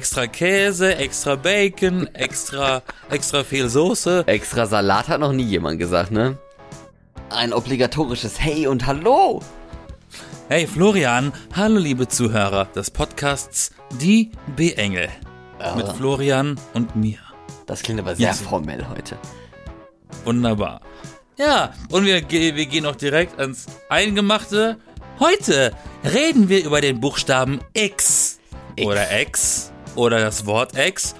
extra Käse, extra Bacon, extra, extra viel Soße. Extra Salat hat noch nie jemand gesagt, ne? Ein obligatorisches Hey und Hallo. Hey Florian, hallo liebe Zuhörer des Podcasts Die B-Engel. Mit Florian und mir. Das klingt aber sehr Ja. formell heute. Wunderbar. Ja, und wir, wir gehen auch direkt ans Eingemachte. Heute reden wir über den Buchstaben X. X. Oder X. Oder das Wort X.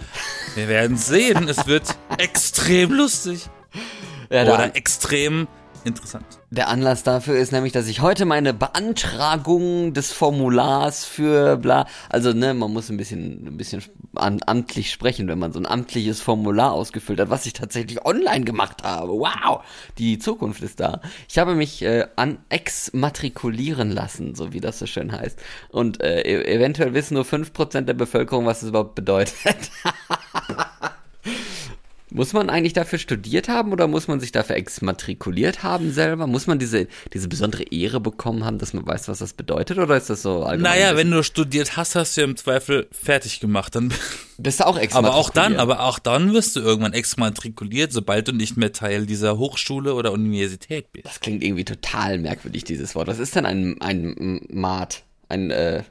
Wir werden sehen. Es wird extrem lustig. Ja, Oder der, extrem interessant. Der Anlass dafür ist nämlich, dass ich heute meine Beantragung des Formulars für bla, also ne, man muss ein bisschen, ein bisschen an, amtlich sprechen, wenn man so ein amtliches Formular ausgefüllt hat, was ich tatsächlich online gemacht habe. Wow, die Zukunft ist da. Ich habe mich äh, an exmatrikulieren lassen, so wie das so schön heißt. Und äh, e- eventuell wissen nur 5% der Bevölkerung, was das überhaupt bedeutet. Muss man eigentlich dafür studiert haben oder muss man sich dafür exmatrikuliert haben selber? Muss man diese, diese besondere Ehre bekommen haben, dass man weiß, was das bedeutet? Oder ist das so allgemein? Naja, wenn du studiert hast, hast du ja im Zweifel fertig gemacht. Dann, Bist du auch aber exmatrikuliert? auch dann, aber auch dann wirst du irgendwann exmatrikuliert, sobald du nicht mehr Teil dieser Hochschule oder Universität bist. Das klingt irgendwie total merkwürdig, dieses Wort. Was ist denn ein, ein Mat? Ein, äh,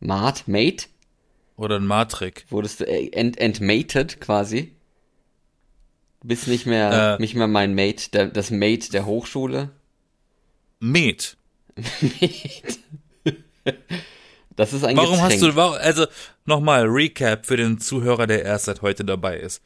Mat? Mate? Oder ein Matrik. Wurdest du ent, entmated quasi? Du bist nicht mehr, Äh. nicht mehr mein Mate, der, das Mate der Hochschule? Met. Das ist ein Warum hast Getränk. du, warum, also nochmal Recap für den Zuhörer, der erst seit heute dabei ist.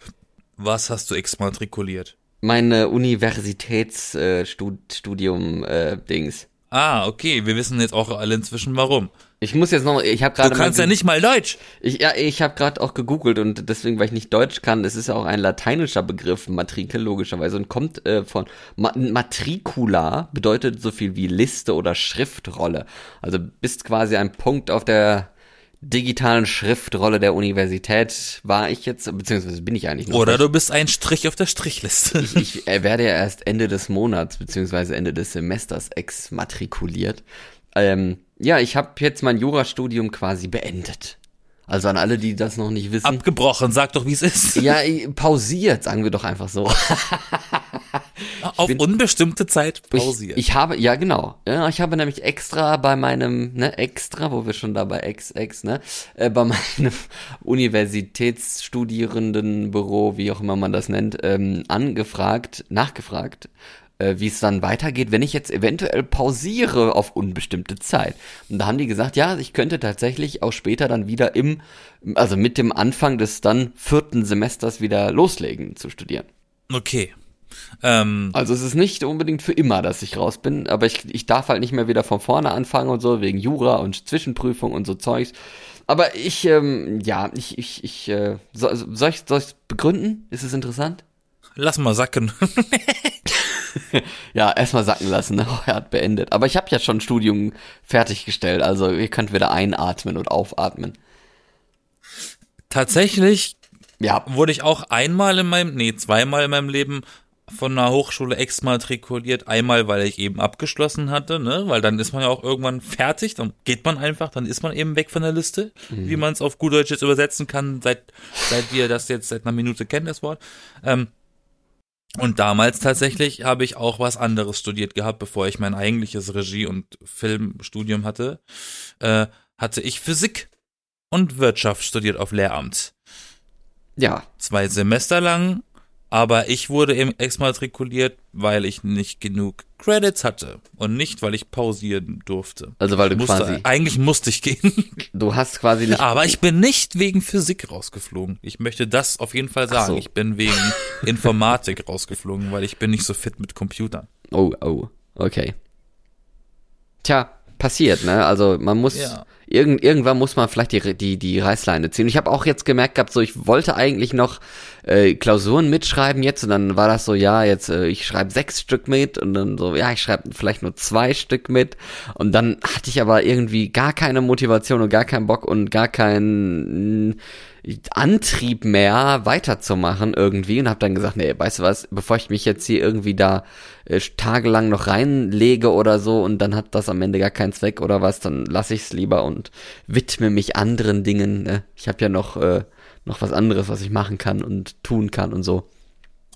Was hast du exmatrikuliert? Meine Universitätsstudium äh, Dings. Ah, okay, wir wissen jetzt auch alle inzwischen warum. Ich muss jetzt noch, ich habe Du gerade kannst mal ja nicht mal Deutsch. Ich, ja, ich habe gerade auch gegoogelt und deswegen, weil ich nicht Deutsch kann, es ist ja auch ein lateinischer Begriff, Matrikel logischerweise, und kommt äh, von Ma Matricula, bedeutet so viel wie Liste oder Schriftrolle. Also bist quasi ein Punkt auf der digitalen Schriftrolle der Universität, war ich jetzt, beziehungsweise bin ich eigentlich noch. Oder du bist ein Strich auf der Strichliste. ich äh, werde ja erst Ende des Monats beziehungsweise Ende des Semesters exmatrikuliert. Ähm, ja, ich habe jetzt mein Jurastudium quasi beendet. Also an alle, die das noch nicht wissen. Abgebrochen, sag doch, wie es ist. Ja, pausiert, sagen wir doch einfach so. Auf bin- unbestimmte Zeit pausiert. Ich, ich habe, ja genau, ja, ich habe nämlich extra bei meinem, ne, extra, wo wir schon dabei ex, ex, ne, äh, bei meinem Universitätsstudierendenbüro, wie auch immer man das nennt, ähm, angefragt, nachgefragt, äh, wie es dann weitergeht, wenn ich jetzt eventuell pausiere auf unbestimmte Zeit. Und da haben die gesagt, ja, ich könnte tatsächlich auch später dann wieder im, also mit dem Anfang des dann vierten Semesters wieder loslegen zu studieren. okay. Ähm, Also es ist nicht unbedingt für immer, dass ich raus bin, aber ich, ich darf halt nicht mehr wieder von vorne anfangen und so, wegen Jura und Zwischenprüfung und so Zeugs. Aber ich, ähm, ja, ich, ich, ich, äh, soll, soll ich, soll ich begründen? Ist es interessant? lass mal sacken. Ja, erstmal sacken lassen, ne? Er hat beendet. Aber ich habe ja schon ein Studium fertiggestellt, also ihr könnt wieder einatmen und aufatmen. Tatsächlich Ja, wurde ich auch einmal in meinem, nee, zweimal in meinem Leben von einer Hochschule exmatrikuliert. Einmal, weil ich eben abgeschlossen hatte, ne, weil dann ist man ja auch irgendwann fertig, dann geht man einfach, dann ist man eben weg von der Liste, wie man es auf gut Deutsch jetzt übersetzen kann, seit, seit wir das jetzt seit einer Minute kennen, das Wort. Ähm, und damals tatsächlich habe ich auch was anderes studiert gehabt, bevor ich mein eigentliches Regie- und Filmstudium hatte, äh, hatte ich Physik und Wirtschaft studiert auf Lehramt. Ja, zwei Semester lang, aber ich wurde eben exmatrikuliert, weil ich nicht genug Credits hatte und nicht, weil ich pausieren durfte. also weil du Musste, quasi, eigentlich musste ich gehen, du hast quasi nicht, aber ich bin nicht wegen Physik rausgeflogen. Ich möchte das auf jeden Fall sagen. so. Ich bin wegen Informatik rausgeflogen, weil ich bin nicht so fit mit Computern. Oh, oh, okay. Tja, passiert, ne? Also man muss Ja. irgend, irgendwann muss man vielleicht die die die Reißleine ziehen. Ich habe auch jetzt gemerkt gehabt, so ich wollte eigentlich noch äh, Klausuren mitschreiben jetzt und dann war das so, ja, jetzt äh, ich schreibe sechs Stück mit und dann so, ja, ich schreibe vielleicht nur zwei Stück mit und dann hatte ich aber irgendwie gar keine Motivation und gar keinen Bock und gar keinen Antrieb mehr weiterzumachen irgendwie und habe dann gesagt, nee, weißt du was, bevor ich mich jetzt hier irgendwie da äh, tagelang noch reinlege oder so und dann hat das am Ende gar keinen Zweck oder was, dann lasse ich es lieber und widme mich anderen Dingen. Ne? Ich habe ja noch äh, noch was anderes, was ich machen kann und tun kann und so.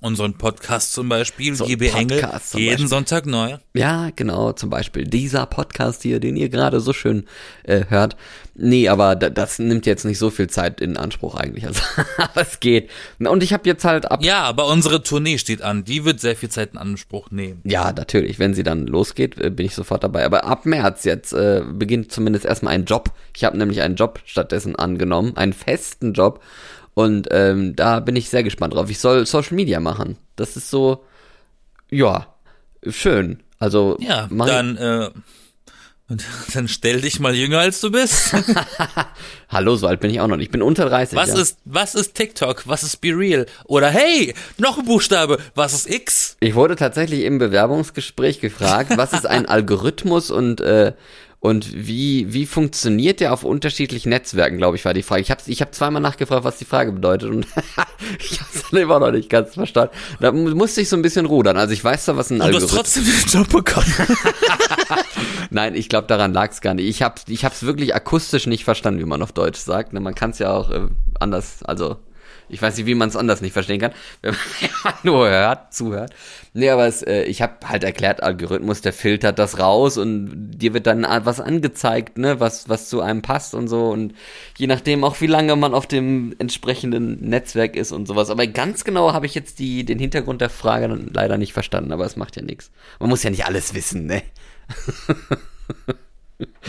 Unseren Podcast zum Beispiel, So GB Engel, jeden Beispiel. Sonntag neu. Ja, genau, zum Beispiel dieser Podcast hier, den ihr gerade so schön äh, hört. Nee, aber da, das nimmt jetzt nicht so viel Zeit in Anspruch eigentlich. Also, aber es geht. Und ich habe jetzt halt ab. Ja, aber unsere Tournee steht an. Die wird sehr viel Zeit in Anspruch nehmen. Ja, natürlich. Wenn sie dann losgeht, äh, bin ich sofort dabei. Aber ab März jetzt äh, beginnt zumindest erstmal ein Job. Ich habe nämlich einen Job stattdessen angenommen, einen festen Job. Und ähm, da bin ich sehr gespannt drauf. Ich soll Social Media machen. Das ist so, ja, schön. Also Ja, dann, äh, dann stell dich mal jünger als du bist. Hallo, so alt bin ich auch noch nicht. Ich bin unter 30. Was ja. ist, was ist TikTok? Was ist Be Real? Oder hey, noch ein Buchstabe. Was ist X? Ich wurde tatsächlich im Bewerbungsgespräch gefragt, was ist ein Algorithmus und äh, und wie wie funktioniert der auf unterschiedlichen Netzwerken, glaube ich, war die Frage. Ich habe ich hab zweimal nachgefragt, was die Frage bedeutet und ich habe es immer noch nicht ganz verstanden. Da mu- musste ich so ein bisschen rudern. Also ich weiß zwar, was ein Und du hast Algorithmus trotzdem den Job bekommen. Nein, ich glaube, daran lag es gar nicht. Ich habe ich hab's wirklich akustisch nicht verstanden, wie man auf Deutsch sagt. Ne, Man kann es ja auch äh, anders, also ich weiß nicht, wie man es anders nicht verstehen kann, wenn man nur hört, zuhört. Nee, aber es, äh, ich habe halt erklärt, Algorithmus, der filtert das raus und dir wird dann was angezeigt, ne, was, was zu einem passt und so. Und je nachdem auch, wie lange man auf dem entsprechenden Netzwerk ist und sowas. Aber ganz genau habe ich jetzt die, den Hintergrund der Frage leider nicht verstanden, aber es macht ja nichts. Man muss ja nicht alles wissen, ne?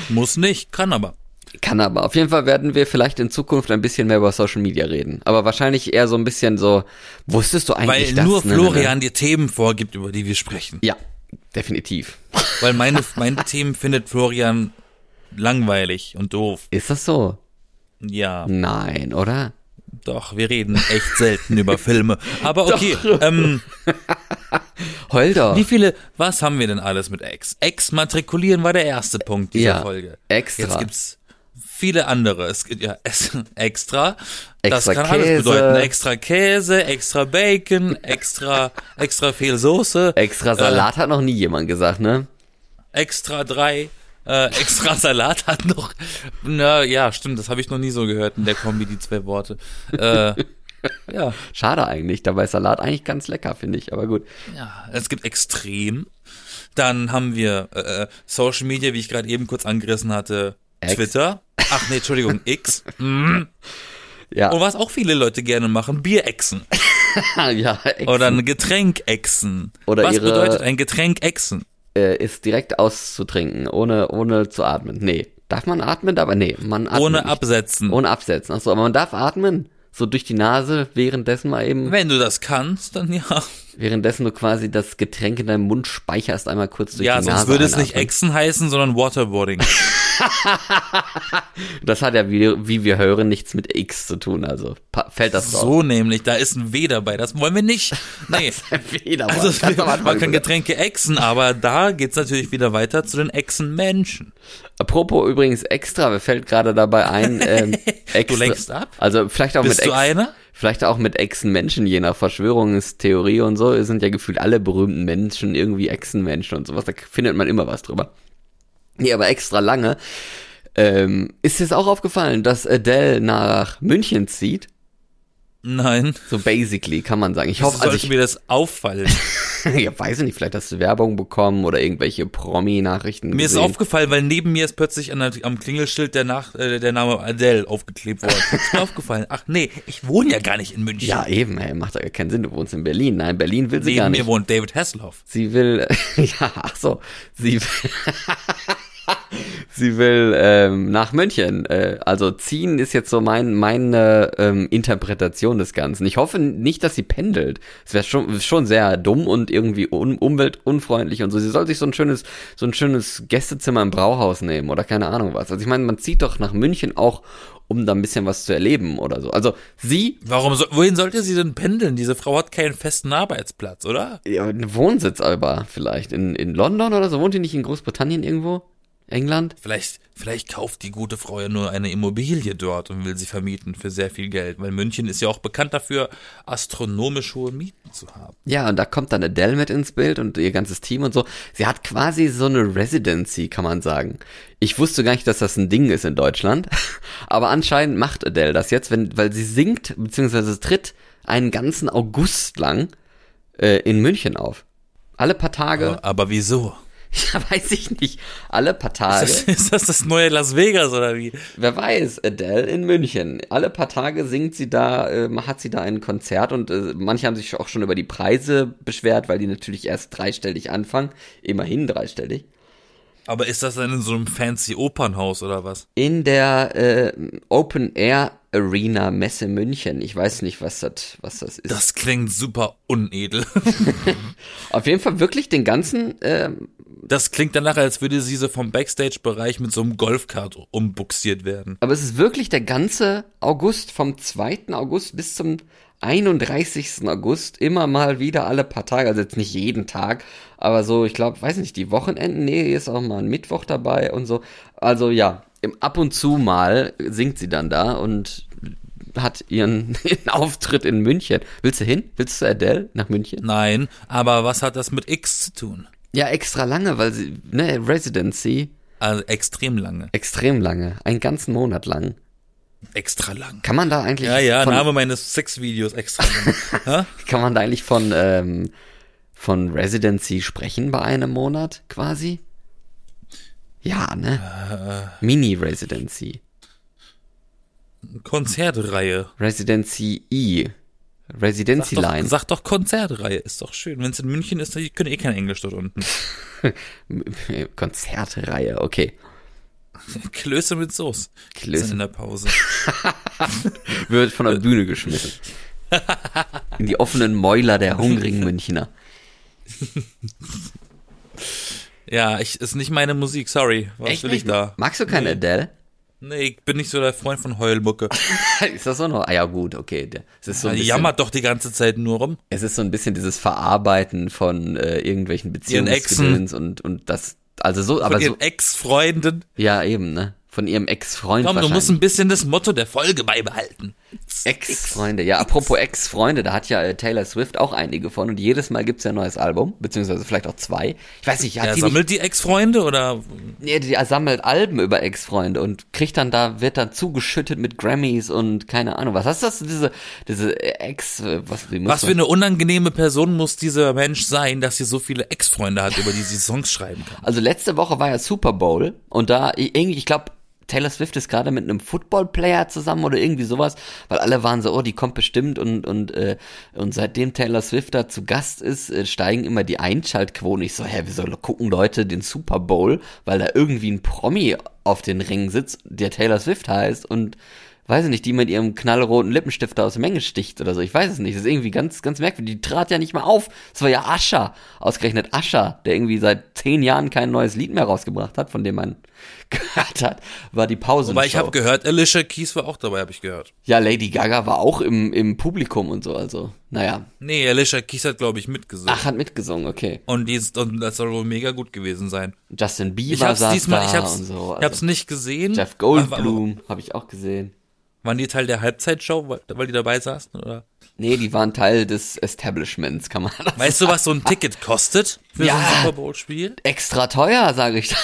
Muss nicht, kann aber. Kann aber. Auf jeden Fall werden wir vielleicht in Zukunft ein bisschen mehr über Social Media reden. Aber wahrscheinlich eher so ein bisschen so, wusstest du Weil eigentlich das? nur Ne, ne, Florian dir Themen vorgibt, über die wir sprechen. Ne? Ja, definitiv. Weil meine, meine Themen findet Florian langweilig und doof. Ist das so? Ja, Nein, oder? doch, wir reden echt selten über Filme. Aber okay, ähm, Heul doch. wie viele, was haben wir denn alles mit Ex? Ex matrikulieren war der erste Punkt dieser Ja, Folge. extra. Jetzt gibt's viele andere. Es gibt ja es, extra. Das Extra kann alles Käse. bedeuten. Extra Käse, extra Bacon, extra, extra viel Soße. Extra Salat hat noch nie jemand gesagt, ne? extra drei, äh, extra Salat hat noch, na ja, stimmt, das habe ich noch nie so gehört in der Kombi, die zwei Worte. Äh, ja, Schade eigentlich. Dabei ist Salat eigentlich ganz lecker, finde ich. Aber gut. ja, es gibt extrem. Dann haben wir äh, Social Media, wie ich gerade eben kurz angerissen hatte, X. Twitter. Ach nee, Entschuldigung, X. Mhm. Ja, Und was auch viele Leute gerne machen, Bierechsen. ja. Ex Oder ein Getränk exen. Oder was ihre- bedeutet ein Getränk exen? äh, ist direkt auszutrinken, ohne, ohne zu atmen. Nee. Darf man atmen? Aber nee, man atmet Ohne nicht. absetzen. Ohne absetzen. Achso, aber man darf atmen. So durch die Nase, währenddessen mal eben, Wenn du das kannst, dann ja. Währenddessen du quasi das Getränk in deinem Mund speicherst, einmal kurz durch Ja, die sonst Nase würde es nicht einatmen. Exen heißen, sondern Waterboarding. Das hat ja, wie, wie wir hören, nichts mit X zu tun, also fällt das raus. So nämlich, da ist ein W dabei, das wollen wir nicht. Nee. Wieder mal. Also, Ganz am Anfang man kann sogar. Getränke exen, aber da geht's natürlich wieder weiter zu den Echsen-Menschen. Apropos übrigens extra, mir fällt gerade dabei ein, ähm, extra, lenkst ab? Also vielleicht auch Bist mit du einer? Vielleicht auch mit Echsenmenschen, je nach Verschwörungstheorie und so, sind ja gefühlt alle berühmten Menschen irgendwie Echsenmenschen und sowas, da findet man immer was drüber. Nee, aber extra lange. Ähm, ist dir auch aufgefallen, dass Adele nach München zieht? Nein. So basically, kann man sagen. Ich Hoffe, also sollte ich, mir das auffallen. ja, weiß ich nicht, vielleicht hast du Werbung bekommen oder irgendwelche Promi-Nachrichten Mir ist gesehen. aufgefallen, weil neben mir ist plötzlich an der, am Klingelschild der, Nach, äh, der Name Adele aufgeklebt worden. Ist mir aufgefallen. Ach nee, ich wohne ja gar nicht in München. Ja, eben, ey, macht ja gar keinen Sinn, du wohnst in Berlin. Nein, Berlin will sie neben gar mir nicht. wohnt David Hasselhoff. Sie will, ja, ach so, sie will, sie will ähm, nach München. Äh, also ziehen ist jetzt so mein, meine ähm, Interpretation des Ganzen. Ich hoffe nicht, dass sie pendelt. Es wäre schon, schon sehr dumm und irgendwie un, umweltunfreundlich und so. Sie soll sich so ein schönes, so ein schönes Gästezimmer im Brauhaus nehmen oder keine Ahnung was. Also ich meine, man zieht doch nach München auch, um da ein bisschen was zu erleben oder so. Also sie, Warum, so, wohin sollte sie denn pendeln? Diese Frau hat keinen festen Arbeitsplatz, oder? ja, ein Wohnsitz aber vielleicht in, in London oder so. Wohnt die nicht in Großbritannien irgendwo? England? Vielleicht Vielleicht kauft die gute Frau ja nur eine Immobilie dort und will sie vermieten für sehr viel Geld, weil München ist ja auch bekannt dafür, astronomisch hohe Mieten zu haben. Ja, und da kommt dann Adele mit ins Bild und ihr ganzes Team und so. Sie hat quasi so eine Residency, kann man sagen. Ich wusste gar nicht, dass das ein Ding ist in Deutschland, aber anscheinend macht Adele das jetzt, wenn, weil sie singt bzw. tritt einen ganzen August lang äh, in München auf. Alle paar Tage. Aber, aber wieso? Ja, weiß ich nicht. Alle paar Tage. Ist das, ist das das neue Las Vegas oder wie? Wer weiß, Adele in München. Alle paar Tage singt sie da, äh, hat sie da ein Konzert und äh, manche haben sich auch schon über die Preise beschwert, weil die natürlich erst dreistellig anfangen. Immerhin dreistellig. Aber ist das dann in so einem fancy Opernhaus oder was? In der äh, Open Air Arena Messe München. Ich weiß nicht, was das, was das ist. Das klingt super unedel. Auf jeden Fall wirklich den ganzen. Äh, Das klingt danach, als würde sie so vom Backstage-Bereich mit so einem Golfkart umbuxiert werden. aber es ist wirklich der ganze August, vom 2. August bis zum 31. August, immer mal wieder alle paar Tage, also jetzt nicht jeden Tag, aber so, ich glaube, weiß nicht, die Wochenenden, nee, ist auch mal ein Mittwoch dabei und so. Also ja, im, ab und zu mal singt sie dann da und hat ihren, ihren Auftritt in München. Willst du hin? Willst du Adele nach München? Nein, aber was hat das mit X zu tun? Ja, extra lange, weil sie, ne, Residency, Also extrem lange. extrem lange, einen ganzen Monat lang. Extra lang. Kann man da eigentlich Ja, ja, von, Name meines Sexvideos extra lang. Kann man da eigentlich von, ähm, von Residency sprechen bei einem Monat quasi? Ja, ne? Äh. Mini-Residency. Konzertreihe. Residency E. Residency Sag doch, Line. sag doch Konzertreihe, ist doch schön. Wenn es in München ist, dann können eh kein Englisch dort unten. Konzertreihe, okay. Klöße mit Soße. Klöße. In der Pause. Wird von der Bühne geschmissen. In die offenen Mäuler der hungrigen Münchner. Ja, ich, ist nicht meine Musik, sorry. Was will ich nicht? da? Magst du keine Adele? Nee, ich bin nicht so der Freund von Heulmucke. ist das so noch? Ah ja, gut, okay. Es ist so ein Die bisschen, jammert doch die ganze Zeit nur rum. es ist so ein bisschen dieses Verarbeiten von äh, irgendwelchen. Beziehungsgedöns und, und das, also so, aber Von so, ihren Ex-Freunden. ja eben, ne? Von ihrem Ex-Freund Komm, du musst ein bisschen das Motto der Folge beibehalten. Ex-Freunde, ja, apropos Ex-Freunde, da hat ja äh, Taylor Swift auch einige von und jedes Mal gibt's ja ein neues Album, beziehungsweise vielleicht auch zwei. Ich weiß nicht, hat Er die nicht, sammelt die Ex-Freunde oder nee, die sammelt Alben über Ex-Freunde und kriegt dann da, wird dann zugeschüttet mit Grammys und keine Ahnung, was heißt das, diese, diese Ex, äh, was, muss was für eine unangenehme Person muss dieser Mensch sein, dass sie so viele Ex-Freunde hat, über die sie Songs schreiben kann? Also letzte Woche war ja Super Bowl und da irgendwie, ich glaube, Taylor Swift ist gerade mit einem Football-Player zusammen oder irgendwie sowas, weil alle waren so, oh, die kommt bestimmt und und äh, und seitdem Taylor Swift da zu Gast ist, äh, steigen immer die Einschaltquoten. Ich so, hä, wieso gucken Leute den Super Bowl, weil da irgendwie ein Promi auf den Ringen sitzt, der Taylor Swift heißt und weiß ich nicht, die mit ihrem knallroten Lippenstift da aus der Menge sticht oder so. Ich weiß es nicht. Das ist irgendwie ganz, ganz merkwürdig. Die trat ja nicht mal auf. Das war ja Ascher. Ausgerechnet Ascher, der irgendwie seit zehn Jahren kein neues Lied mehr rausgebracht hat, von dem man gehört hat, war die Pause. Weil ich habe gehört, Alicia Keys war auch dabei, habe ich gehört. Ja, Lady Gaga war auch im, im Publikum und so, also, naja. Nee, Alicia Keys hat, glaube ich, mitgesungen. Ach, hat mitgesungen, okay. Und, die ist, und das soll wohl mega gut gewesen sein. Justin Bieber Ich hab's diesmal, ich hab's, und so. ich hab's Also, nicht gesehen. Jeff Aber- Goldblum habe ich auch gesehen. Waren die Teil der Halbzeitshow, weil, weil die dabei saßen? Oder? Nee, die waren Teil des Establishments, kann man das Weißt du, was so ein Ticket kostet für Ja. so ein Super Bowl-Spiel? Extra teuer, sage ich.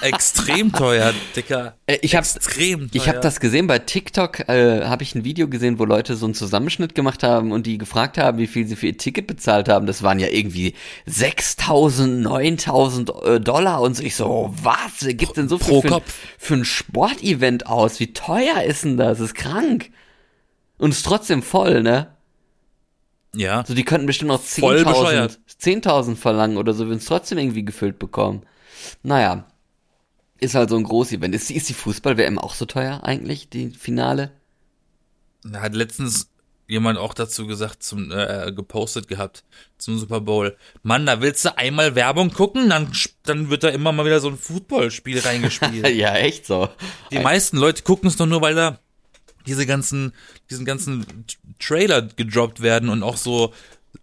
Extrem teuer, Dicker. Äh, ich habe Extrem teuer. ich hab das gesehen bei TikTok, äh, habe ich ein Video gesehen, wo Leute so einen Zusammenschnitt gemacht haben und die gefragt haben, wie viel sie für ihr Ticket bezahlt haben. Das waren ja irgendwie 6.000, 9.000 äh, Dollar und so. Ich so, was? Wer gibt denn so viel für, für ein Sportevent aus? Wie teuer ist denn das? Das ist krank. Und ist trotzdem voll, ne? Ja. So, die könnten bestimmt noch Voll 10.000 bescheuert. 10.000 verlangen oder so, wenn es trotzdem irgendwie gefüllt bekommen. Naja, ist halt so ein Groß-Event. Ist, die- ist die Fußball-WM auch so teuer eigentlich, die Finale? Da hat letztens jemand auch dazu gesagt, zum, äh, gepostet gehabt, zum Super Bowl. Mann, da willst du einmal Werbung gucken, dann, dann wird da immer mal wieder so ein Footballspiel reingespielt. ja, echt so. Die meisten Leute gucken es doch nur, weil da diese ganzen, diesen ganzen Trailer gedroppt werden und auch so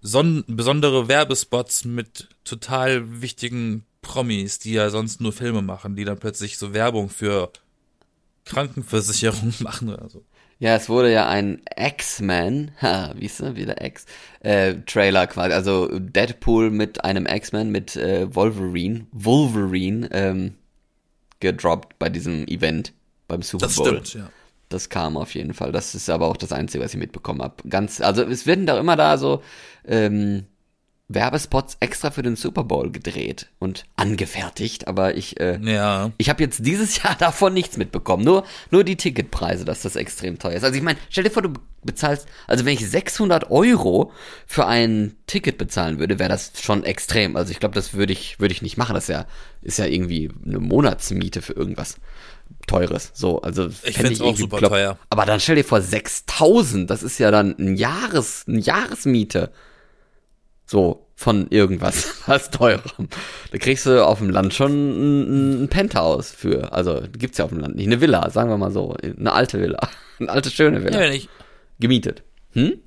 son besondere Werbespots mit total wichtigen Promis, die ja sonst nur Filme machen, die dann plötzlich so Werbung für Krankenversicherung machen oder so. Ja, es wurde ja ein X-Men, ha, wie ist der, wieder X, äh, Trailer quasi, also Deadpool mit einem X-Men mit äh, Wolverine, Wolverine, ähm, gedroppt bei diesem Event beim Super Das Bowl. stimmt, ja. Das kam auf jeden Fall. Das ist aber auch das Einzige, was ich mitbekommen habe. Ganz, also es werden da immer da so ähm, Werbespots extra für den Super Bowl gedreht und angefertigt, aber ich äh, Ja. ich habe jetzt dieses Jahr davon nichts mitbekommen. Nur, nur die Ticketpreise, dass das extrem teuer ist. Also ich meine, stell dir vor, du bezahlst, also wenn ich 600 Euro für ein Ticket bezahlen würde, wäre das schon extrem. Also ich glaube, das würde ich, würde ich nicht machen. Das ist ja, ist ja irgendwie eine Monatsmiete für irgendwas Teures. So, also Ich fänd find's auch super bekloppt. teuer. Aber dann stell dir vor, 6000, das ist ja dann ein Jahres, eine Jahresmiete. So, von irgendwas, was teurem. Da kriegst du auf dem Land schon ein, ein Penthouse für. Also, gibt's ja auf dem Land nicht. Eine Villa, sagen wir mal so. Eine alte Villa. Eine alte, schöne Villa. ja wenn ich, Gemietet. Hm?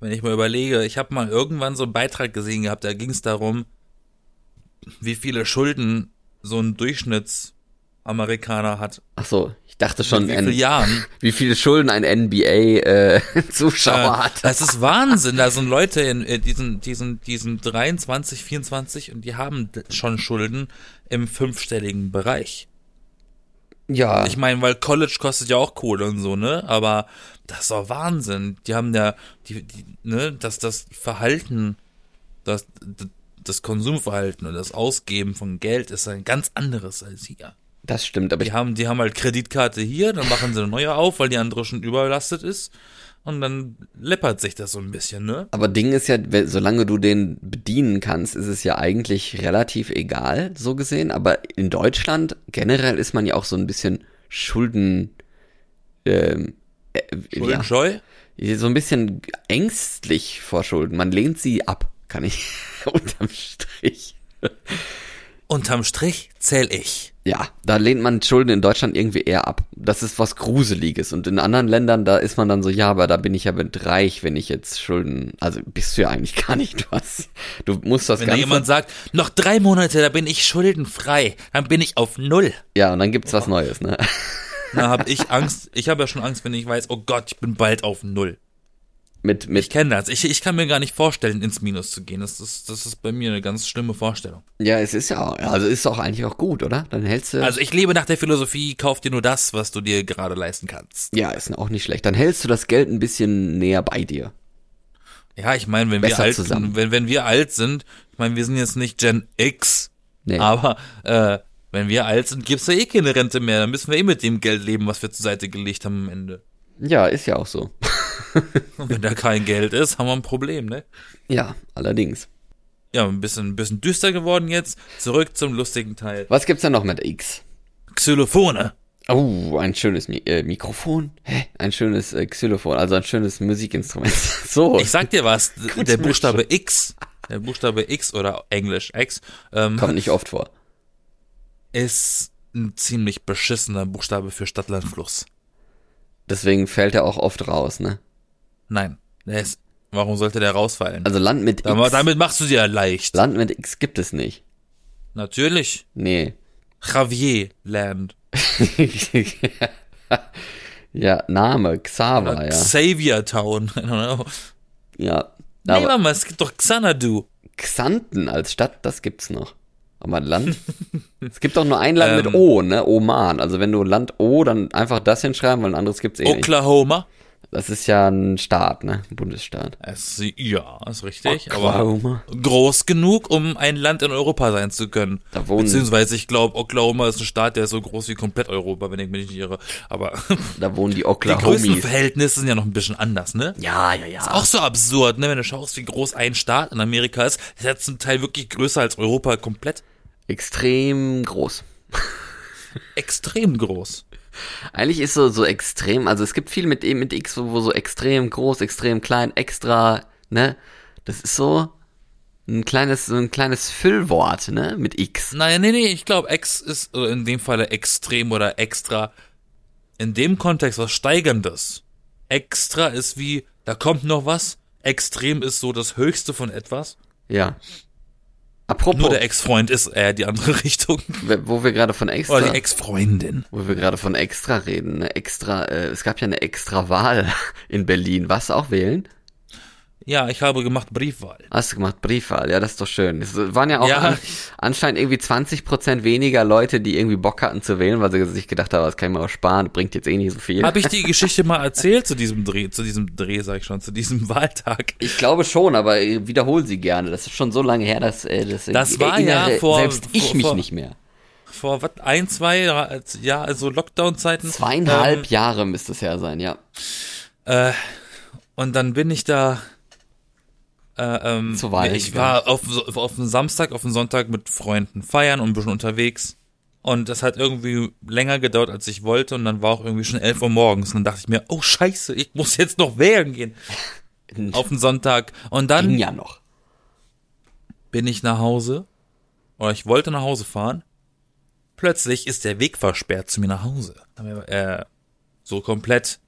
wenn ich mal überlege, ich habe mal irgendwann so einen Beitrag gesehen gehabt, da ging es darum, wie viele Schulden so ein Durchschnittsamerikaner hat. Ach so, ich dachte schon, wie vielen Jahren? wie viele Schulden ein NBA-Zuschauer Äh, hat. Das ist Wahnsinn. Da sind Leute in äh, diesen, diesen, diesen 23, 24 und die haben schon Schulden im fünfstelligen Bereich. Ja, Ich meine, weil College kostet ja auch Kohle und so, ne? Aber das ist doch Wahnsinn. Die haben ja, die, die, ne, dass das Verhalten, das, das Konsumverhalten und das Ausgeben von Geld ist ein ganz anderes als hier. Das stimmt. Aber Die haben, die haben halt Kreditkarte hier, dann machen sie eine neue auf, weil die andere schon überlastet ist. Und dann läppert sich das so ein bisschen, ne? Aber Ding ist ja, solange du den bedienen kannst, ist es ja eigentlich relativ egal, so gesehen. Aber in Deutschland generell ist man ja auch so ein bisschen Schulden, ähm, äh, ja, Schuldenscheu? so ein bisschen ängstlich vor Schulden. Man lehnt sie ab, kann ich unterm Strich. Unterm Strich zähl ich. Ja, da lehnt man Schulden in Deutschland irgendwie eher ab. Das ist was Gruseliges. Und in anderen Ländern, da ist man dann so, ja, aber da bin ich ja mit reich, wenn ich jetzt Schulden, also bist du ja eigentlich gar nicht, hast, du musst das Wenn da Ganze. jemand sagt, noch drei Monate, da bin ich schuldenfrei, dann bin ich auf Null. Ja, und dann gibt's was Neues, ne? Da habe ich Angst. Ich habe ja schon Angst, wenn ich weiß, oh Gott, ich bin bald auf Null. Mit, Ich mit, kenne das. Ich, ich kann mir gar nicht vorstellen, ins Minus zu gehen. Das ist, das ist bei mir eine ganz schlimme Vorstellung. ja, es ist ja, auch- also ist auch eigentlich auch gut, oder? Dann hältst du, Also ich lebe nach der Philosophie, kauf dir nur das, was du dir gerade leisten kannst. ja, ist auch nicht schlecht. Dann hältst du das Geld ein bisschen näher bei dir. Ja, ich meine, wenn wir Besser alt zusammen. wenn, wenn wir alt sind, ich meine, wir sind jetzt nicht Gen X, Nee. aber äh, wenn wir alt sind, gibt's ja eh keine Rente mehr. Dann müssen wir eh mit dem Geld leben, was wir zur Seite gelegt haben am Ende. Ja, ist ja auch so. Und wenn da kein Geld ist, haben wir ein Problem, ne? Ja, allerdings. Ja, ein bisschen, ein bisschen düster geworden jetzt. Zurück zum lustigen Teil. Was gibt's denn noch mit X? Xylophone. Oh, ein schönes Mi äh, Mikrofon. Hä? Ein schönes äh, Xylophon, also ein schönes Musikinstrument. so. Ich sag dir was, der Buchstabe X, der Buchstabe X oder Englisch X, ähm, Kommt nicht oft vor. ist ein ziemlich beschissener Buchstabe für Stadtlandfluss. Deswegen fällt er auch oft raus, ne? Nein, der ist, warum sollte der rausfallen? Also Land mit X. Aber damit machst du dir leicht. Land mit X gibt es nicht. Natürlich. Nee. Javier Land. ja, Name, Xaver, Oder ja. Xavier Town. I don't know. Ja. Nee, Mama, es gibt doch Xanadu. Xanten als Stadt, das gibt's noch. Aber Land? es gibt doch nur ein Land mit Ähm. O, ne? Oman. Also wenn du Land O, dann einfach das hinschreiben, weil ein anderes gibt's eh nicht. Oklahoma. Das ist ja ein Staat, ne? Ein Bundesstaat. Es, ja, ist richtig. Aber Oklahoma. groß genug, um ein Land in Europa sein zu können. Da wohnen- Beziehungsweise ich glaube, Oklahoma ist ein Staat, der ist so groß wie komplett Europa, wenn ich mich nicht irre. Aber Da wohnen die die Oklahomis. Größenverhältnisse sind ja noch ein bisschen anders, ne? Ja, ja, ja. Auch so absurd, ne? Wenn du schaust, wie groß ein Staat in Amerika ist, ist ja zum Teil wirklich größer als Europa komplett. Extrem groß. Extrem groß. Eigentlich ist so, so extrem, also es gibt viel mit, mit X, wo, wo so extrem groß, extrem klein, extra, ne? Das ist so ein kleines, so ein kleines Füllwort, ne? Mit X. Nein, nee, nee, ich glaube, Ex ist äh, in dem Falle extrem oder extra. In dem Kontext was Steigerndes. Extra ist wie, da kommt noch was. Extrem ist so das Höchste von etwas. Ja. Apropos, Nur der Ex-Freund ist eher die andere Richtung. wo wir gerade von extra, Oder die Ex-Freundin. wo wir gerade von extra reden, ne? extra, äh, es gab ja eine extra Wahl in Berlin. Was auch wählen? Ja, ich habe gemacht Briefwahl. Hast du gemacht Briefwahl? Ja, das ist doch schön. Es waren ja auch Ja. an, anscheinend irgendwie 20 Prozent weniger Leute, die irgendwie Bock hatten zu wählen, weil sie sich gedacht haben, das kann ich mir auch sparen, bringt jetzt eh nicht so viel. Habe ich die Geschichte mal erzählt zu diesem Dreh, zu diesem Dreh, sag ich schon, zu diesem Wahltag? Ich glaube schon, aber äh, wiederhol sie gerne. Das ist schon so lange her, dass äh, das, Das war ja vor- selbst ich vor- mich vor- nicht mehr. Vor was, ein, zwei ja, also Lockdown-Zeiten. Zweieinhalb Ähm, Jahre müsste es her sein, ja. Äh, und dann bin ich da. Äh, ähm, Zur Wahl ich war auf, auf einen Samstag, auf einen Sonntag mit Freunden feiern und ein bisschen unterwegs. Und das hat irgendwie länger gedauert, als ich wollte. Und dann war auch irgendwie schon 11 Uhr morgens. Und dann dachte ich mir, oh scheiße, ich muss jetzt noch wählen gehen. Auf den Sonntag. Und dann Ging ja noch. bin ich nach Hause. Oder ich wollte nach Hause fahren. Plötzlich ist der Weg versperrt zu mir nach Hause. Äh, so komplett.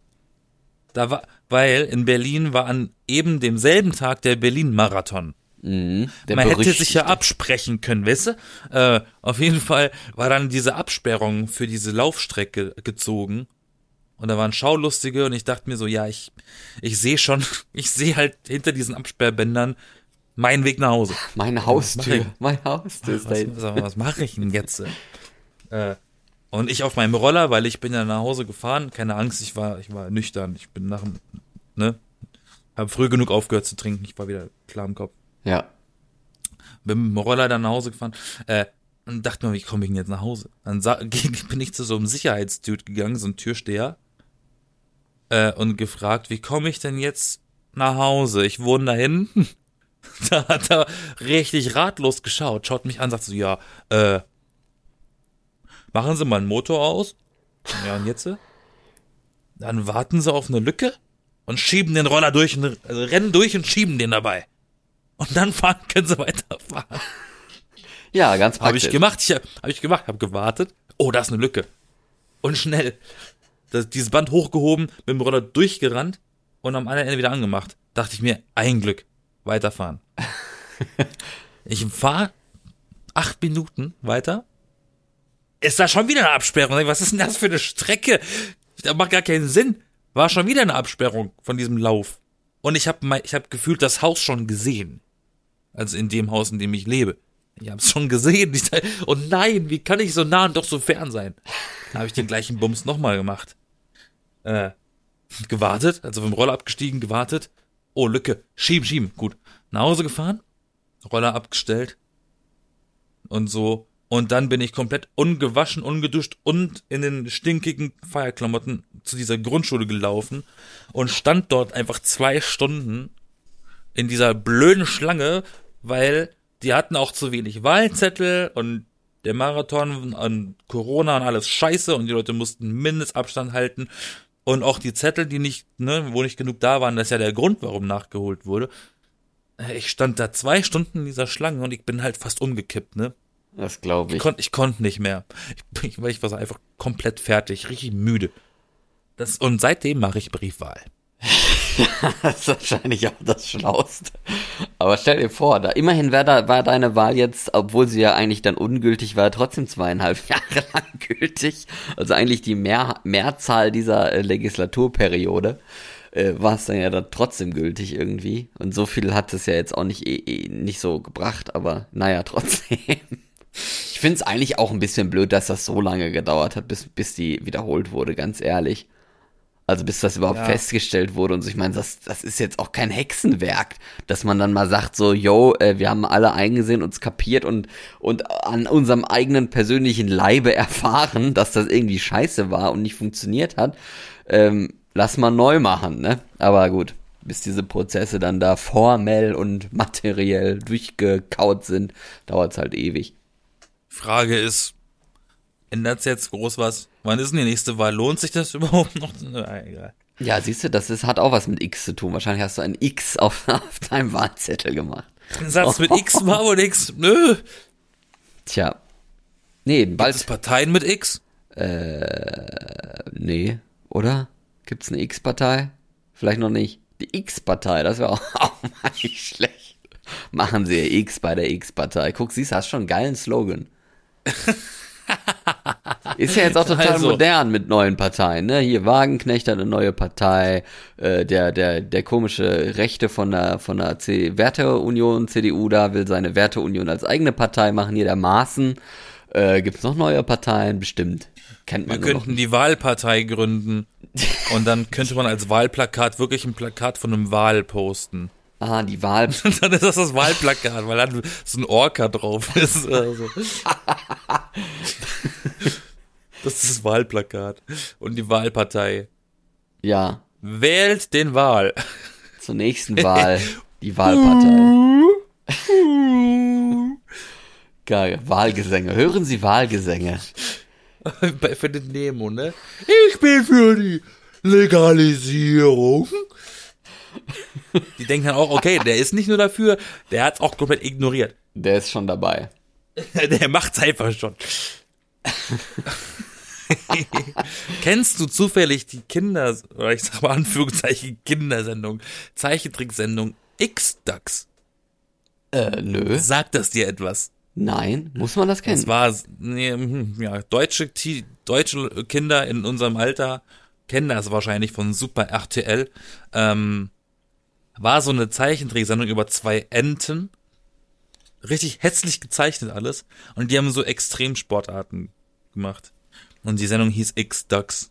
Da war, weil in Berlin war an eben demselben Tag der Berlin-Marathon. Mhm, der Man hätte sich ja absprechen können, weißt du? Äh, auf jeden Fall war dann diese Absperrung für diese Laufstrecke gezogen. Und da waren Schaulustige und ich dachte mir so, ja, ich, ich sehe schon, ich sehe halt hinter diesen Absperrbändern meinen Weg nach Hause. Meine Haustür. ich? Meine Haustür ist da Was, hinten. was, was mache ich denn jetzt? Äh, und ich auf meinem Roller, weil ich bin ja nach Hause gefahren, keine Angst, ich war, ich war nüchtern, ich bin nach dem, ne, habe früh genug aufgehört zu trinken, ich war wieder klar im Kopf. Ja. Bin mit dem Roller dann nach Hause gefahren, äh, und dachte mir, wie komme ich denn jetzt nach Hause? Dann bin ich zu so einem Sicherheitsdude gegangen, so ein Türsteher, äh, und gefragt, wie komme ich denn jetzt nach Hause? Ich wohne da hinten. Da hat er richtig ratlos geschaut, schaut mich an, sagt so, ja, äh, machen Sie mal einen Motor aus. Ja, und jetzt? Dann warten Sie auf eine Lücke und schieben den Roller durch, und, also rennen durch und schieben den dabei. Und dann fahren, können Sie weiterfahren. Ja, ganz Habe praktisch. ich gemacht, ich, habe ich gemacht, habe gewartet. Oh, da ist eine Lücke. Und schnell das, dieses Band hochgehoben, mit dem Roller durchgerannt und am anderen Ende wieder angemacht. Dachte ich mir, ein Glück, weiterfahren. ich fahre acht Minuten weiter. Ist da schon wieder eine Absperrung? Was ist denn das für eine Strecke? Das macht gar keinen Sinn. War schon wieder eine Absperrung von diesem Lauf. Und ich habe ich hab gefühlt das Haus schon gesehen. Also in dem Haus, in dem ich lebe. Ich habe es schon gesehen. Dachte, Oh nein, wie kann ich so nah und doch so fern sein? Da habe ich den gleichen Bums nochmal gemacht. Äh, gewartet, also vom Roller abgestiegen, gewartet. Oh, Lücke. Schieben, schieben. Gut. Nach Hause gefahren. Roller abgestellt. Und so. Und dann bin ich komplett ungewaschen, ungeduscht und in den stinkigen Feierklamotten zu dieser Grundschule gelaufen und stand dort einfach zwei Stunden in dieser blöden Schlange, weil die hatten auch zu wenig Wahlzettel und der Marathon und Corona und alles scheiße und die Leute mussten Mindestabstand halten und auch die Zettel, die nicht, ne, wo nicht genug da waren, das ist ja der Grund, warum nachgeholt wurde. Ich stand da zwei Stunden in dieser Schlange und ich bin halt fast umgekippt, ne? Das glaube Ich ich. konnte ich konnt nicht mehr. Ich, ich, war einfach komplett fertig, richtig müde. Das, und seitdem mache ich Briefwahl. Das ist wahrscheinlich auch das Schlauste. Aber stell dir vor, da immerhin war, da, war deine Wahl jetzt, obwohl sie ja eigentlich dann ungültig war, trotzdem zweieinhalb Jahre lang gültig. Also eigentlich die Mehr, Mehrzahl dieser äh, Legislaturperiode äh, war es dann ja dann trotzdem gültig irgendwie. Und so viel hat es ja jetzt auch nicht, eh, eh, nicht so gebracht, aber naja, trotzdem. Ich finde es eigentlich auch ein bisschen blöd, dass das so lange gedauert hat, bis, bis die wiederholt wurde, ganz ehrlich. Also bis das überhaupt Ja. festgestellt wurde und so. Ich meine, das, das ist jetzt auch kein Hexenwerk, dass man dann mal sagt so, yo, äh, wir haben alle eingesehen, uns kapiert und, und an unserem eigenen persönlichen Leibe erfahren, dass das irgendwie scheiße war und nicht funktioniert hat. Ähm, lass mal neu machen, ne? Aber gut, bis diese Prozesse dann da formell und materiell durchgekaut sind, dauert es halt ewig. Frage ist, ändert jetzt groß was? Wann ist denn die nächste Wahl? Lohnt sich das überhaupt noch? Na, egal. Ja, siehst du, das ist, hat auch was mit X zu tun. Wahrscheinlich hast du ein X auf, auf deinem Wahlzettel gemacht. Ein Satz mit X war und X. Nö. Tja. Nee, Gibt es bald. Parteien mit X? Nee, oder? Gibt's eine X-Partei? Vielleicht noch nicht. Die X-Partei, das wäre auch, auch mal nicht schlecht. Machen Sie X bei der X-Partei. Guck, siehst du, hast schon einen geilen Slogan. Ist ja jetzt auch total Also. modern mit neuen Parteien, ne? Hier Wagenknecht hat eine neue Partei, äh, der, der, der komische Rechte von der, von der C Werteunion, CDU da, will seine Werteunion als eigene Partei machen, hier der Maaßen. Äh, gibt's noch neue Parteien? Bestimmt. Kennt man Wir könnten die Wahlpartei gründen. Und dann könnte man als Wahlplakat wirklich ein Plakat von einem Wal posten. Ah, die Wahl. Dann ist das das Wahlplakat, weil dann so ein Orca drauf ist. Also. Das ist das Wahlplakat. Und die Wahlpartei. ja, Wählt den Wahl. zur nächsten Wahl. Die Wahlpartei. Geil. Wahlgesänge. Hören Sie Wahlgesänge. Bei, für den Nemo, ne? Ich bin für die Legalisierung. Die denken dann auch, okay, der ist nicht nur dafür, der hat's auch komplett ignoriert. Der ist schon dabei. Der macht's einfach schon. Kennst du zufällig die Kinder, oder ich sag mal Anführungszeichen Kindersendung, Zeichentricksendung X-Ducks? Äh, nö. Sagt das dir etwas? Nein. Muss man das kennen? Das war, nee, hm, ja, deutsche, deutsche Kinder in unserem Alter kennen das wahrscheinlich von Super RTL. Ähm, war so eine Zeichentricksendung über zwei Enten. Richtig hässlich gezeichnet alles. Und die haben so Extremsportarten gemacht. Und die Sendung hieß X-Ducks.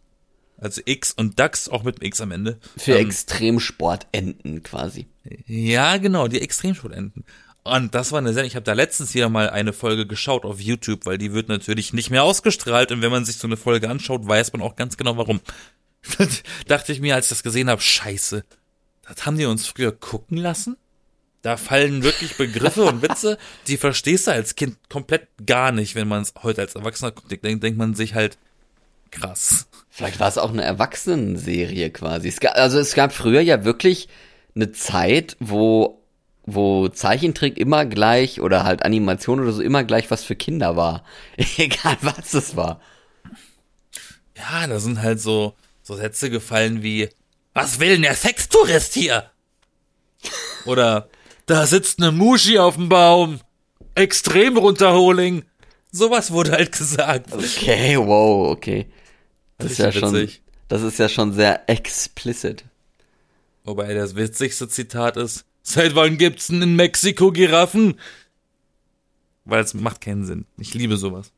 Also X und Ducks auch mit dem X am Ende. Für Ähm, Extremsportenten quasi. ja, genau, die Extremsportenten. Und das war eine Sendung, ich habe da letztens wieder mal eine Folge geschaut auf YouTube, weil die wird natürlich nicht mehr ausgestrahlt und wenn man sich so eine Folge anschaut, weiß man auch ganz genau warum. Dachte ich mir, als ich das gesehen habe, scheiße, das haben die uns früher gucken lassen? Da fallen wirklich Begriffe und Witze, die verstehst du als Kind komplett gar nicht, wenn man es heute als Erwachsener guckt, denkt, denkt man sich halt, krass. Vielleicht war es auch eine Erwachsenenserie quasi. Es gab, also es gab früher ja wirklich eine Zeit, wo, wo Zeichentrick immer gleich oder halt Animation oder so immer gleich was für Kinder war. Egal was es war. Ja, da sind halt so, so Sätze gefallen wie, was will denn der Sextourist hier? Oder, da sitzt eine Muschi auf dem Baum. Extrem runterholing. Sowas wurde halt gesagt. Okay, wow, okay. Das ist ja Richtig schon, witzig. das ist ja schon sehr explicit. Wobei das witzigste Zitat ist, seit wann gibt's denn in Mexiko Giraffen? Weil es macht keinen Sinn. Ich liebe sowas.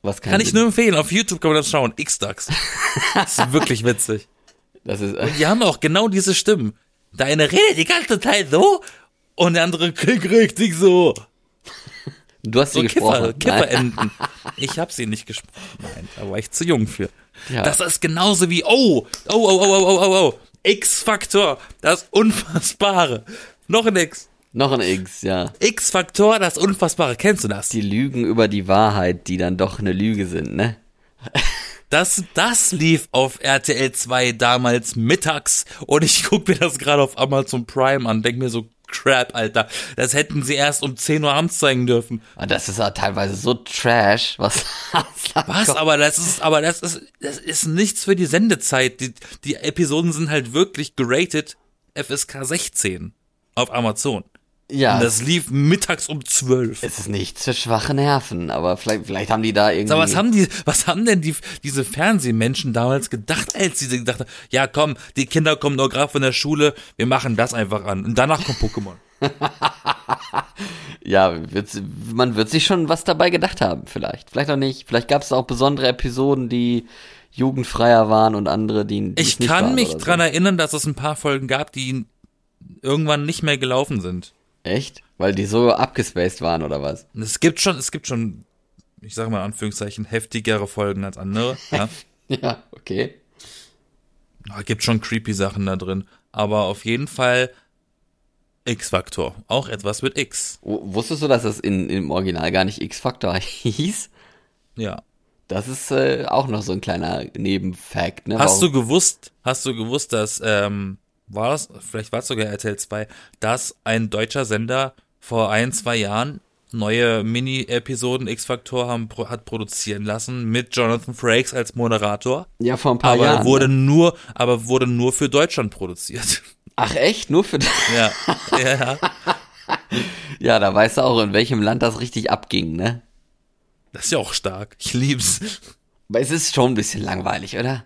Was kann, Kann ich nur empfehlen. Auf YouTube kann man das schauen. X-Ducks. Das ist wirklich witzig. Das ist, und die haben auch genau diese Stimmen. Der eine redet die ganze Zeit so und der andere kriegt richtig so. Du hast sie so gesprochen. Kiffer, Kifferenden. ich habe sie nicht gesprochen. Nein, da war ich zu jung für. Ja. Das ist genauso wie, oh, oh, oh, oh, oh, oh, oh, oh, X-Faktor, das Unfassbare. Noch ein X. Noch ein X, ja. X-Faktor, das Unfassbare. Kennst du das? Die Lügen über die Wahrheit, die dann doch eine Lüge sind, ne? Das, das lief auf RTL 2 damals mittags und ich guck mir das gerade auf Amazon Prime an, denk mir so, crap, Alter, das hätten sie erst um 10 Uhr abends zeigen dürfen. Und Ah, das ist ja teilweise so trash, was Was? Aber das ist, aber das ist, das ist nichts für die Sendezeit. Die, die Episoden sind halt wirklich geratet FSK 16 auf Amazon. Ja, Und das lief mittags um 12. es ist nichts für schwache Nerven, aber vielleicht, vielleicht haben die da irgendwie. Aber was haben die, was haben denn die, diese Fernsehmenschen damals gedacht, als sie gedacht haben, ja komm, die Kinder kommen nur gerade von der Schule, wir machen das einfach an. Und danach kommt Pokémon. ja, wird's, man wird sich schon was dabei gedacht haben, vielleicht. Vielleicht auch nicht. Vielleicht gab es auch besondere Episoden, die jugendfreier waren und andere, die. die Ich kann mich so. dran erinnern, dass es ein paar Folgen gab, die irgendwann nicht mehr gelaufen sind. Echt? Weil die so abgespaced waren oder was? Es gibt schon, es gibt schon, ich sage mal in Anführungszeichen, heftigere Folgen als andere. Ja. Ja, okay. Es gibt schon creepy Sachen da drin. Aber auf jeden Fall X-Faktor. Auch etwas mit X. Wusstest du, dass das in, im Original gar nicht X-Factor hieß? Ja. Das ist äh, auch noch so ein kleiner Nebenfact, ne? Hast Warum- du gewusst, hast du gewusst, dass, ähm, war das, vielleicht war es sogar RTL 2, dass ein deutscher Sender vor ein, zwei Jahren neue Mini-Episoden X-Faktor hat produzieren lassen mit Jonathan Frakes als Moderator. Ja, vor ein paar aber Jahren. wurde ne? nur, aber wurde nur für Deutschland produziert. Ach echt? Nur für. ja, ja, ja. Ja, da weißt du auch, in welchem Land das richtig abging, ne? Das ist ja auch stark. Ich lieb's. Aber es ist schon ein bisschen langweilig, oder?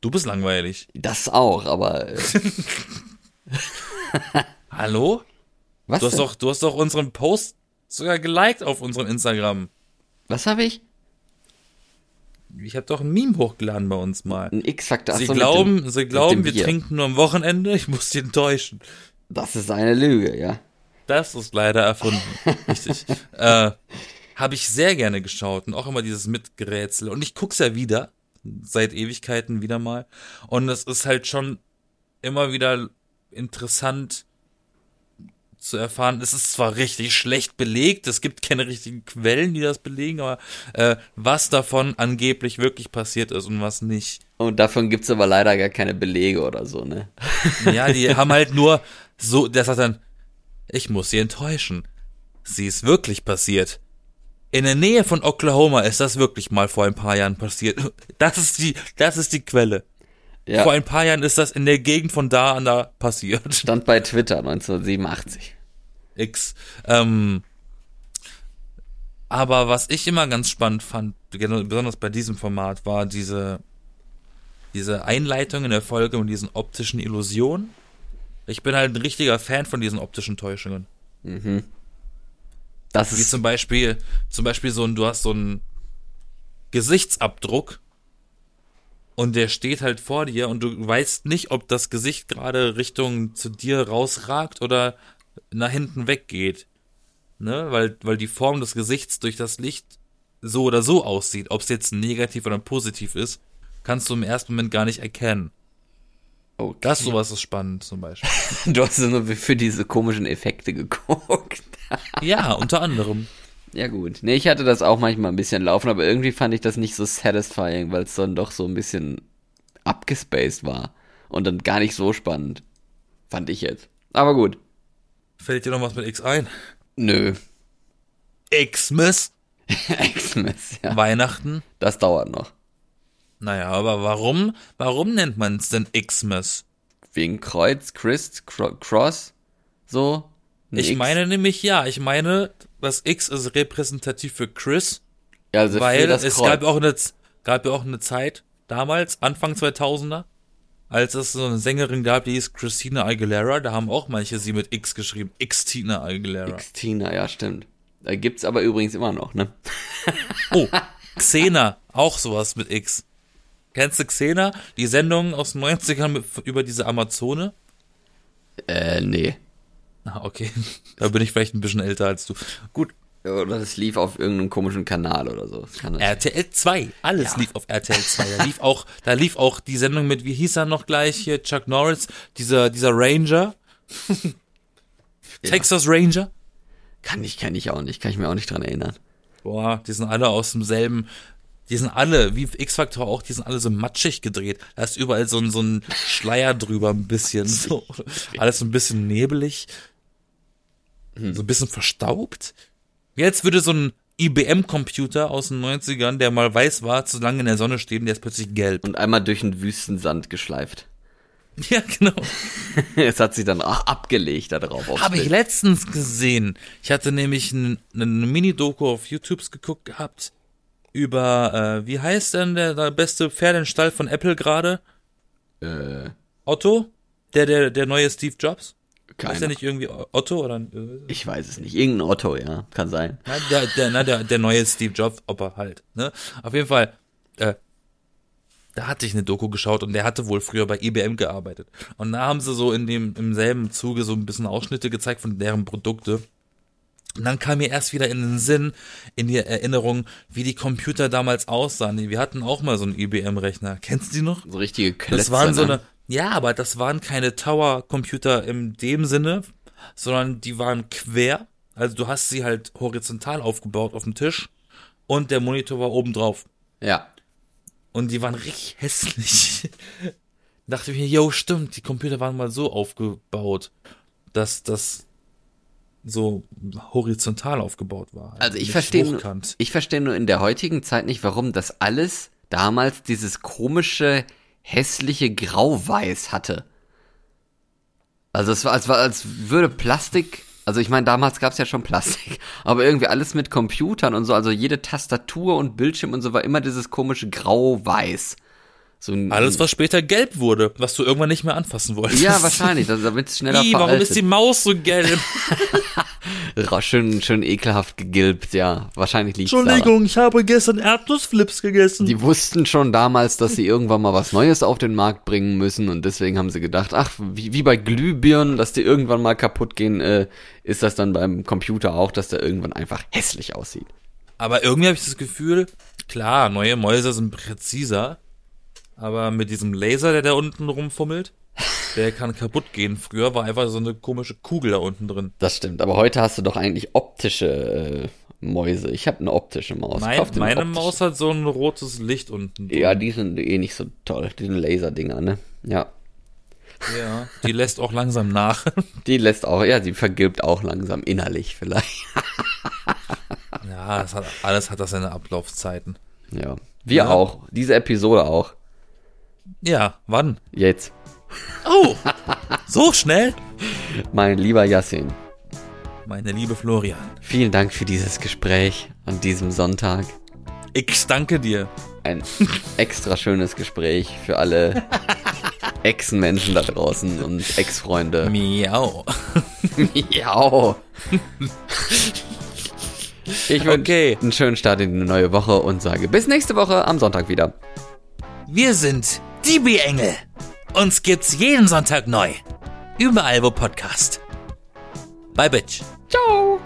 Du bist langweilig. Das auch, aber. Äh, Hallo? was? Du hast denn? doch, du hast doch unseren Post sogar geliked auf unserem Instagram. was habe ich? Ich habe doch ein Meme hochgeladen bei uns mal. Ein X-Faktor. Sie so, glauben, dem- sie glauben, wir Bier. trinken nur am Wochenende. Ich muss dich enttäuschen. Das ist eine Lüge, ja. Das ist leider erfunden. Richtig. Äh, habe ich sehr gerne geschaut und auch immer dieses Mitgerätsel. Und ich guck's ja wieder, seit Ewigkeiten wieder mal. Und es ist halt schon immer wieder interessant zu erfahren. Es ist zwar richtig schlecht belegt, es gibt keine richtigen Quellen, die das belegen, aber äh, was davon angeblich wirklich passiert ist und was nicht. Und davon gibt's aber leider gar keine Belege oder so, ne? Ja, die haben halt nur so, der sagt dann, ich muss sie enttäuschen. Sie ist wirklich passiert. In der Nähe von Oklahoma ist das wirklich mal vor ein paar Jahren passiert. Das ist die, das ist die Quelle. Ja. Vor ein paar Jahren ist das in der Gegend von da an da passiert. Stand bei Twitter 1987. X. Ähm, aber was ich immer ganz spannend fand, besonders bei diesem Format, war diese, diese Einleitung in der Folge und diesen optischen Illusionen. Ich bin halt ein richtiger Fan von diesen optischen Täuschungen. Das Wie ist zum Beispiel, zum Beispiel so ein, du hast so einen Gesichtsabdruck und der steht halt vor dir und du weißt nicht, ob das Gesicht gerade Richtung zu dir rausragt oder nach hinten weggeht. Ne? Weil, weil die Form des Gesichts durch das Licht so oder so aussieht. Ob es jetzt negativ oder positiv ist, kannst du im ersten Moment gar nicht erkennen. okay. Das sowas ist spannend zum Beispiel. Du hast nur für diese komischen Effekte geguckt. Ja, unter anderem. Ja gut. Nee, ich hatte das auch manchmal ein bisschen laufen, aber irgendwie fand ich das nicht so satisfying, weil es dann doch so ein bisschen abgespaced war. Und dann gar nicht so spannend. Fand ich jetzt. Aber gut. Fällt dir noch was mit X ein? Nö. Xmas? Xmas, ja. Weihnachten? Das dauert noch. Naja, aber warum, warum nennt man es denn Xmas? Wegen Kreuz, Christ, Cro Cross, so. Ich X. meine nämlich, ja, ich meine, das X ist repräsentativ für Chris, Ja, also weil das es Kreuz. gab auch eine, gab ja auch eine Zeit, damals, Anfang 2000er, als es so eine Sängerin gab, die hieß Christina Aguilera, da haben auch manche sie mit X geschrieben, X-Tina Aguilera. Xtina, ja, stimmt. Da gibt's aber übrigens immer noch, ne? Oh, Xena, auch sowas mit X. Kennst du Xena? Die Sendung aus den 90ern mit, über diese Amazone? Äh, nee. Ah, okay. Da bin ich vielleicht ein bisschen älter als du. Gut. Oder das lief auf irgendeinem komischen Kanal oder so. RTL 2. Alles lief auf RTL 2. Da lief auch, da lief auch die Sendung mit, wie hieß er noch gleich hier, Chuck Norris, dieser, dieser Ranger. Texas Ranger. kann ich, kann ich auch nicht, kann ich mir auch nicht dran erinnern. Boah, die sind alle aus demselben, die sind alle, wie X-Factor auch, die sind alle so matschig gedreht. Da ist überall so ein, so ein Schleier drüber, ein bisschen, so. Alles so ein bisschen nebelig. So ein bisschen verstaubt. Jetzt würde so ein IBM-Computer aus den 90ern, der mal weiß war, zu lange in der Sonne stehen, der ist plötzlich gelb. Und einmal durch den Wüstensand geschleift. Ja, genau. Es hat sich dann auch abgelegt da drauf. Habe ich letztens gesehen. Ich hatte nämlich eine ne Mini-Doku auf YouTube geguckt gehabt über, äh, wie heißt denn der, der beste Pferdenstall von Apple gerade? Äh, Otto? Der, der, der neue Steve Jobs? keine Ist der nicht irgendwie Otto oder? Äh, Ich weiß es nicht. Irgendein Otto, ja. Kann sein. na, der, der, na, der, der neue Steve Jobs, Opa halt, ne? Auf jeden Fall, äh, da hatte ich eine Doku geschaut und der hatte wohl früher bei IBM gearbeitet. Und da haben sie so in dem, im selben Zuge so ein bisschen Ausschnitte gezeigt von deren Produkte. Und dann kam mir erst wieder in den Sinn, in die Erinnerung, wie die Computer damals aussahen. Wir hatten auch mal so einen IBM-Rechner. Kennst du die noch? So richtige Klötze. Das waren so ne? eine, ja, aber das waren keine Tower-Computer in dem Sinne, sondern die waren quer. Also du hast sie halt horizontal aufgebaut auf dem Tisch und der Monitor war oben drauf. Ja. Und die waren richtig hässlich. Dachte ich mir, yo, stimmt, die Computer waren mal so aufgebaut, dass das so horizontal aufgebaut war. Also ich verstehe ich verstehe nur in der heutigen Zeit nicht, warum das alles damals dieses komische, hässliche Grau-Weiß hatte. Also es war, als war, als würde Plastik Also ich meine, damals gab es ja schon Plastik, aber irgendwie alles mit Computern und so, also jede Tastatur und Bildschirm und so war immer dieses komische Grau-Weiß. So ein, Alles, was später gelb wurde, was du irgendwann nicht mehr anfassen wolltest. Ja, wahrscheinlich, damit es schneller Ih, warum ist die Maus so gelb? Schön, schön ekelhaft gegilbt, ja. Wahrscheinlich liegt ich habe gestern Erdnussflips gegessen. Die wussten schon damals, dass sie irgendwann mal was Neues auf den Markt bringen müssen und deswegen haben sie gedacht, ach, wie, wie bei Glühbirnen, dass die irgendwann mal kaputt gehen, äh, ist das dann beim Computer auch, dass der irgendwann einfach hässlich aussieht. Aber irgendwie habe ich das Gefühl, klar, neue Mäuse sind präziser, aber mit diesem Laser, der da unten rumfummelt, der kann kaputt gehen. Früher war einfach so eine komische Kugel da unten drin. Das stimmt, aber heute hast du doch eigentlich optische äh, Mäuse. Ich habe eine optische Maus. Mein, meine optische. Maus hat so ein rotes Licht unten. drin. Ja, die sind eh nicht so toll, die sind Laserdinger, ne? Ja. ja, die lässt auch langsam nach. Die lässt auch, ja, die vergilbt auch langsam innerlich vielleicht. ja, hat, alles hat das seine Ablaufzeiten. Ja. Wir Ja. auch. Diese Episode auch. Ja, wann? Jetzt. Oh, so schnell? Mein lieber Yassin, Meine liebe Florian, vielen Dank für dieses Gespräch an diesem Sonntag. ich danke dir. Ein extra schönes Gespräch für alle Ex-Menschen da draußen und Ex-Freunde. Miau. Miau. Ich wünsche Okay. einen schönen Start in die neue Woche und sage bis nächste Woche am Sonntag wieder. Wir sind die B-Engel. Uns gibt's jeden Sonntag neu. Überall, wo Podcast. Bye, Bitch. Ciao.